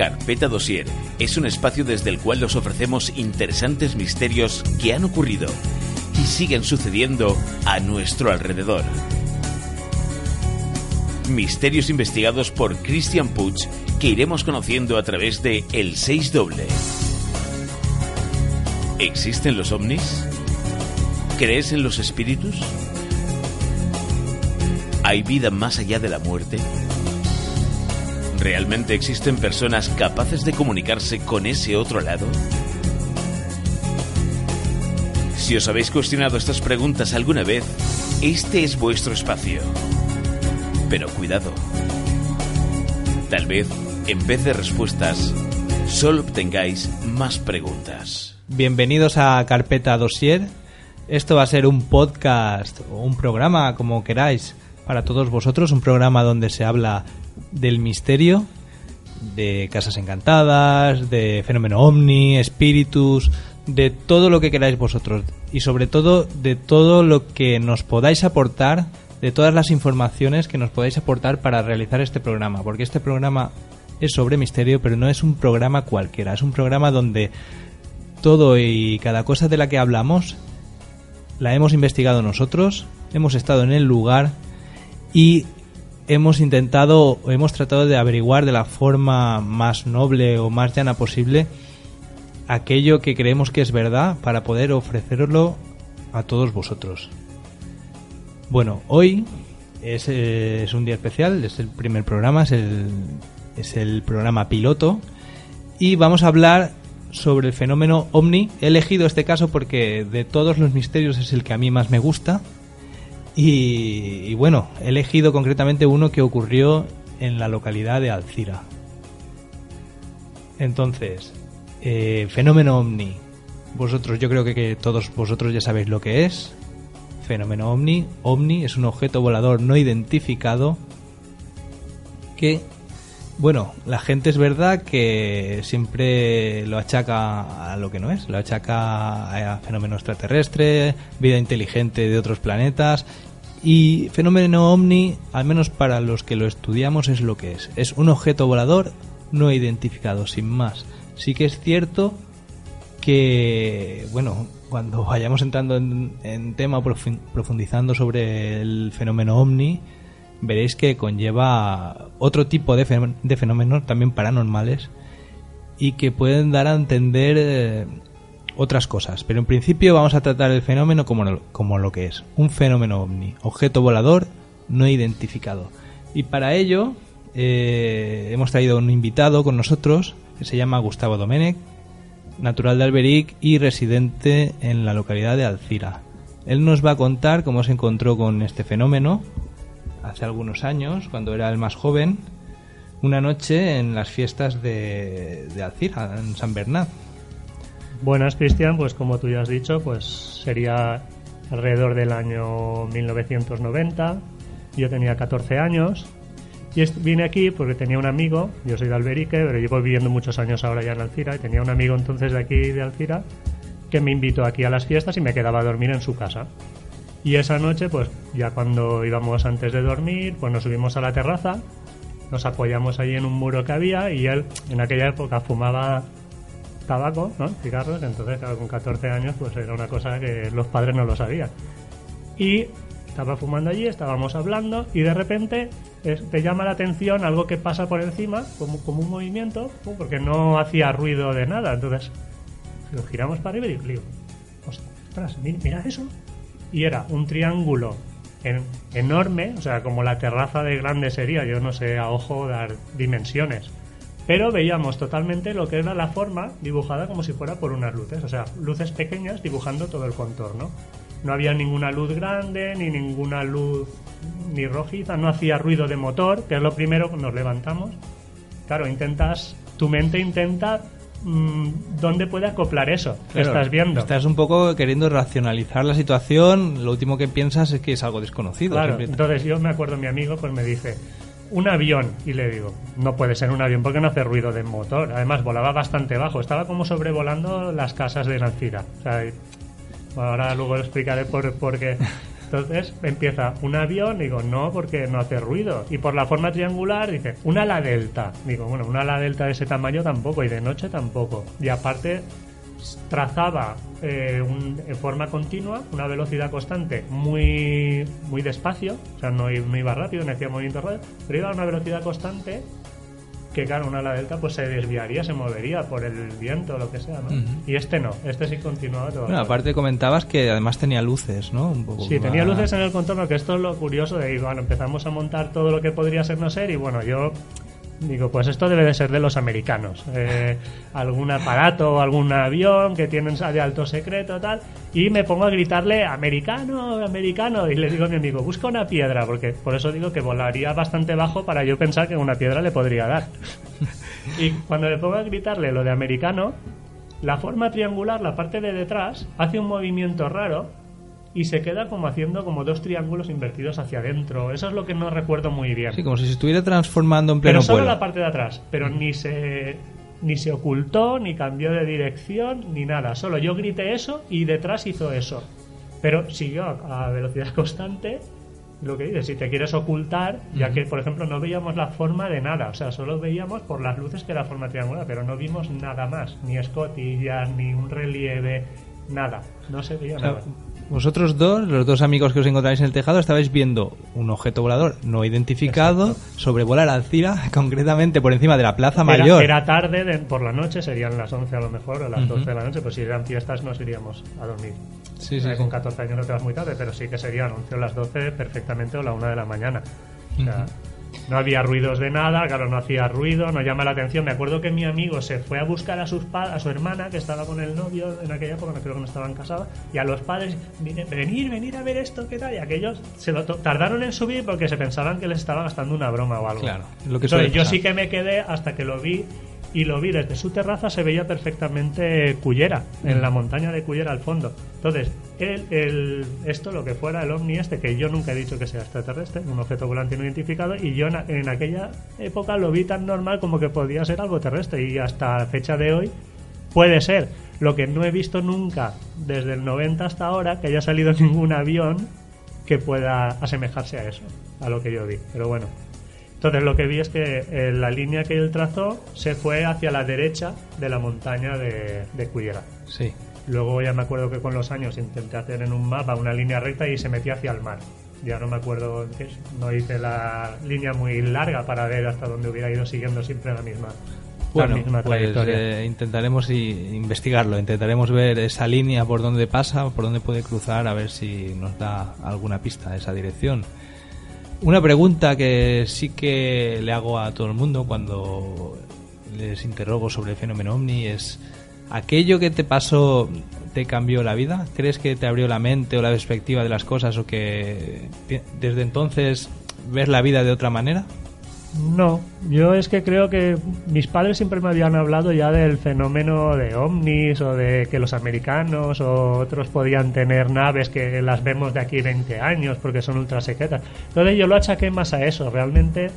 Carpeta Dosier es un espacio desde el cual nos ofrecemos interesantes misterios que han ocurrido y siguen sucediendo a nuestro alrededor. Misterios investigados por Christian Puig que iremos conociendo a través de El 6 Doble. ¿Existen los ovnis? ¿Crees en los espíritus? ¿Hay vida más allá de la muerte? ¿Realmente existen personas capaces de comunicarse con ese otro lado? Si os habéis cuestionado estas preguntas alguna vez, este es vuestro espacio. Pero cuidado. Tal vez, en vez de respuestas, solo obtengáis más preguntas. Bienvenidos a Carpeta Dossier. Esto va a ser un podcast o un programa, como queráis, para todos vosotros. Un programa donde se habla del misterio, de casas encantadas, de fenómeno ovni, espíritus, de todo lo que queráis vosotros y sobre todo de todo lo que nos podáis aportar, de todas las informaciones que nos podáis aportar para realizar este programa, porque este programa es sobre misterio, pero no es un programa cualquiera, es un programa donde todo y cada cosa de la que hablamos la hemos investigado nosotros, hemos estado en el lugar y hemos intentado, hemos tratado de averiguar de la forma más noble o más llana posible aquello que creemos que es verdad para poder ofrecerlo a todos vosotros. Bueno, hoy es, eh, es un día especial, es el primer programa, es el, es el programa piloto y vamos a hablar sobre el fenómeno ovni. He elegido este caso porque de todos los misterios es el que a mí más me gusta y, bueno, he elegido concretamente uno que ocurrió en la localidad de Alcira. Entonces, eh, fenómeno ovni. Vosotros, yo creo que, que, todos vosotros ya sabéis lo que es. Fenómeno ovni. Ovni es un objeto volador no identificado que, bueno, la gente es verdad que siempre lo achaca a lo que no es. Lo achaca a fenómeno extraterrestre, vida inteligente de otros planetas y fenómeno ovni, al menos para los que lo estudiamos, es lo que es. Es un objeto volador no identificado, sin más. Sí que es cierto que, bueno, cuando vayamos entrando en, tema, profundizando sobre el fenómeno ovni, veréis que conlleva otro tipo de, fenómenos también paranormales y que pueden dar a entender eh, otras cosas, pero en principio vamos a tratar el fenómeno como, como lo que es, un fenómeno ovni, objeto volador no identificado. Y para ello eh, hemos traído un invitado con nosotros que se llama Gustavo Domenech, natural de Alberic y residente en la localidad de Alcira. Él nos va a contar cómo se encontró con este fenómeno hace algunos años, cuando era el más joven, una noche en las fiestas de, de Alcira, en San Bernat. Buenas, Cristian. Pues como tú ya has dicho, pues sería alrededor del año 1990. Yo tenía 14 años y vine aquí porque tenía un amigo, yo soy de Alberique, pero llevo viviendo muchos años ahora ya en Alcira, y tenía un amigo entonces de aquí de Alcira que me invitó aquí a las fiestas y me quedaba a dormir en su casa. Y esa noche, pues ya cuando íbamos antes de dormir, pues nos subimos a la terraza, nos apoyamos ahí en un muro que había y él en aquella época fumaba tabaco, ¿no? cigarros, entonces con 14 años pues era una cosa que los padres no lo sabían. Y estaba fumando allí, estábamos hablando y de repente te llama la atención algo que pasa por encima, como, como un movimiento, porque no hacía ruido de nada. Entonces lo giramos para arriba y digo, ostras, mira eso. Y era un triángulo enorme, o sea, como la terraza de grande sería, yo no sé a ojo dar dimensiones pero veíamos totalmente lo que era la forma dibujada como si fuera por unas luces, o sea, luces pequeñas dibujando todo el contorno. No había ninguna luz grande ni ninguna luz ni rojiza, no hacía ruido de motor, que es lo primero cuando nos levantamos. Claro, intentas, tu mente intenta dónde puede acoplar eso que Claro, estás viendo. Estás un poco queriendo racionalizar la situación, lo último que piensas es que es algo desconocido. Claro, entonces yo me acuerdo, mi amigo pues me dice, un avión, y le digo, no puede ser un avión porque no hace ruido de motor, además volaba bastante bajo, estaba como sobrevolando las casas de Nancira. O sea, ahora luego lo explicaré por, por qué. Entonces empieza un avión, digo, no, porque no hace ruido. Y por la forma triangular, dice, un ala delta. Digo, bueno, un ala delta de ese tamaño tampoco, y de noche tampoco. Y aparte, trazaba eh, en forma continua una velocidad constante muy muy despacio, o sea, no, no iba rápido, no hacía movimientos rápidos, pero iba a una velocidad constante que, claro, una ala delta pues se desviaría, se movería por el viento o lo que sea, ¿no? Y este no, este sí continuaba todo. Bueno, aparte comentabas que además tenía luces, ¿no? Un poco Sí, más- tenía luces en el contorno, que esto es lo curioso de ahí, bueno, empezamos a montar todo lo que podría ser no ser y bueno, yo digo, pues esto debe de ser de los americanos. Eh, algún aparato o algún avión que tienen de alto secreto tal y me pongo a gritarle americano, americano y le digo a mi amigo, busca una piedra, porque por eso digo que volaría bastante bajo para yo pensar que una piedra le podría dar. y cuando le pongo a gritarle lo de americano, la forma triangular, la parte de detrás, hace un movimiento raro y se queda como haciendo como dos triángulos invertidos hacia adentro. Eso es lo que no recuerdo muy bien. Sí, como si se estuviera transformando en pleno pero solo la parte de atrás, pero ni se ni se ocultó, ni cambió de dirección, ni nada. Solo yo grité eso y detrás hizo eso. Pero siguió a, a velocidad constante. Lo que dices, si te quieres ocultar, ya que, por ejemplo, no veíamos la forma de nada, o sea, solo veíamos por las luces que era forma triangular, pero no vimos nada más, ni escotillas, ni un relieve, nada, no se veía O sea, nada. Vosotros dos, los dos amigos que os encontráis en el tejado, estabais viendo un objeto volador no identificado sobrevolar Alcira, concretamente por encima de la Plaza Era- Mayor. Era, tarde, de- por la noche, serían las 11 a lo mejor, o las Ujú. 12 de la noche, pues si eran fiestas nos iríamos a dormir. Sí, Eh, sí, Con sí. 14 años no te vas muy tarde, pero sí que serían 11 o las 12 perfectamente o la 1 de la mañana. O sea, no había ruidos de nada, claro, no hacía ruido, no llama la atención. Me acuerdo que mi amigo se fue a buscar a, sus a su hermana, que estaba con el novio en aquella época, no creo que no estaban casados, y a los padres, "Mire, venir, venir a ver esto, ¿qué tal? Y aquellos se lo tardaron en subir porque se pensaban que les estaba gastando una broma o algo. Claro, lo que Entonces, yo sí que me quedé hasta que lo vi y lo vi desde su terraza se veía perfectamente Cullera en la montaña de Cullera al fondo. Entonces el, esto lo que fuera el ovni este que yo nunca he dicho que sea extraterrestre un objeto volante no identificado y yo en aquella época lo vi tan normal como que podía ser algo terrestre y hasta la fecha de hoy puede ser. Lo que no he visto nunca desde el 90 hasta ahora que haya salido ningún avión que pueda asemejarse a eso a lo que yo vi. Pero bueno entonces lo que vi es que eh, la línea que él trazó se fue hacia la derecha de la montaña de, de Cullera. Sí. Luego ya me acuerdo que con los años intenté hacer en un mapa una línea recta y se metía hacia el mar. Ya no me acuerdo, no hice la línea muy larga para ver hasta dónde hubiera ido siguiendo siempre la misma, Bueno, pues eh, intentaremos i- investigarlo, intentaremos ver esa línea por dónde pasa, por dónde puede cruzar, a ver si nos da alguna pista de esa dirección. Una pregunta que sí que le hago a todo el mundo cuando les interrogo sobre el fenómeno ovni es ¿aquello que te pasó te cambió la vida? ¿Crees que te abrió la mente o la perspectiva de las cosas o que desde entonces ves la vida de otra manera? No, yo es que creo que mis padres siempre me habían hablado ya del fenómeno de ovnis o de que los americanos o otros podían tener naves que las vemos de aquí 20 años porque son ultra secretas. Entonces yo lo achaqué más a eso, realmente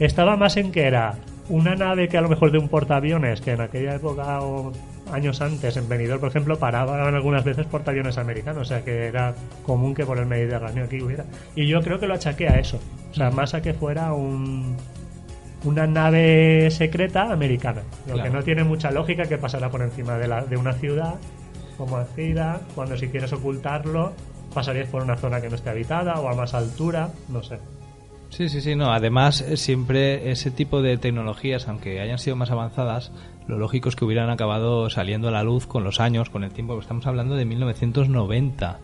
estaba más en que era una nave que a lo mejor de un portaaviones que en aquella época o años antes en Benidorm, por ejemplo, paraban algunas veces portaaviones americanos, o sea que era común que por el Mediterráneo aquí hubiera. Y yo creo que lo achaqué a eso, o sea, más a que fuera un una nave secreta americana, lo Claro. que no tiene mucha lógica que pasara por encima de, la, de una ciudad como Alcira, cuando si quieres ocultarlo pasarías por una zona que no esté habitada o a más altura, no sé. Sí, sí, sí, no. Además, eh, siempre ese tipo de tecnologías, aunque hayan sido más avanzadas, lo lógico es que hubieran acabado saliendo a la luz con los años, con el tiempo. Estamos hablando de 1990.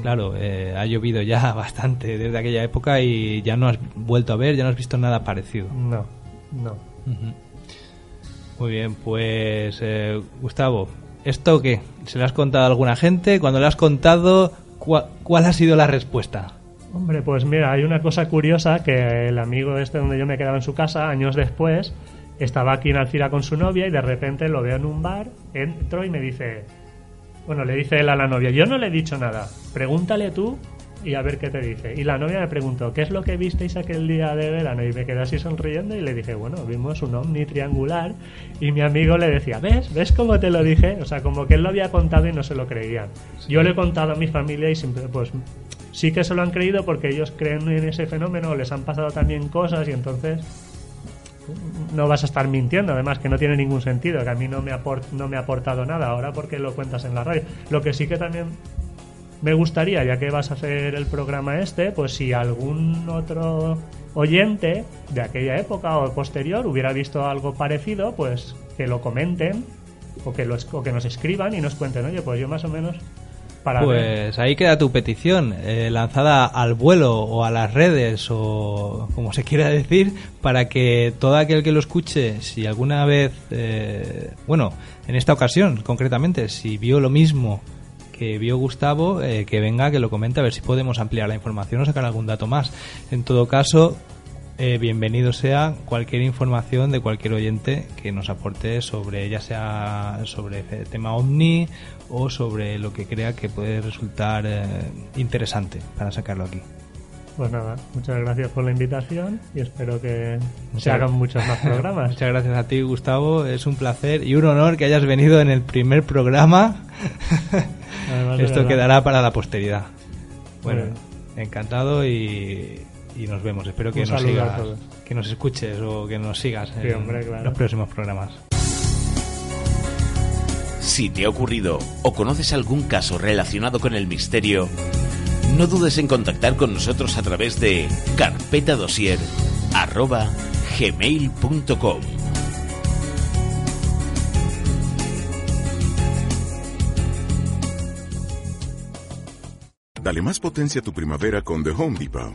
Claro, eh, ha llovido ya bastante desde aquella época y ya no has vuelto a ver, ya no has visto nada parecido. No, no. Muy bien, pues eh, Gustavo, ¿esto qué? ¿Se lo has contado a alguna gente? Cuando le has contado, ¿cuál, cuál ha sido la respuesta? Hombre, pues mira, hay una cosa curiosa que el amigo este donde yo me quedaba en su casa, años después, estaba aquí en Alcira con su novia y de repente lo veo en un bar, entro y me dice, bueno, le dice él a la novia, yo no le he dicho nada, pregúntale tú y a ver qué te dice. Y la novia me preguntó, ¿qué es lo que visteis aquel día de verano? Y me quedé así sonriendo y le dije, bueno, vimos un ovni triangular y mi amigo le decía, ¿ves? ¿Ves cómo te lo dije? O sea, como que él lo había contado y no se lo creían. Yo le he contado a mi familia y siempre, pues sí que se lo han creído porque ellos creen en ese fenómeno, les han pasado también cosas y entonces no vas a estar mintiendo, además que no tiene ningún sentido, que a mí no me, no me ha aportado nada ahora porque lo cuentas en la radio. Lo que sí que también me gustaría, ya que vas a hacer el programa este, pues si algún otro oyente de aquella época o posterior hubiera visto algo parecido, pues que lo comenten o que, o que nos escriban y nos cuenten, oye, pues yo más o menos pues ahí queda tu petición, eh, lanzada al vuelo o a las redes o como se quiera decir, para que todo aquel que lo escuche, si alguna vez, eh, bueno, en esta ocasión concretamente, si vio lo mismo que vio Gustavo, eh, que venga, que lo comente, a ver si podemos ampliar la información o sacar algún dato más. En todo caso, eh, bienvenido sea cualquier información de cualquier oyente que nos aporte sobre, ya sea sobre el tema OVNI o sobre lo que crea que puede resultar eh, interesante para sacarlo aquí. Pues nada, muchas gracias por la invitación y espero que se hagan muchos más programas. Muchas gracias a ti, Gustavo. Es un placer y un honor que hayas venido en el primer programa. Esto quedará para la posteridad. Bueno, encantado y, nos vemos. Espero que nos sigas, que nos escuches o que nos sigas en los próximos programas. Si te ha ocurrido o conoces algún caso relacionado con el misterio, no dudes en contactar con nosotros a través de carpetadosier@gmail.com. Dale más potencia a tu primavera con The Home Depot.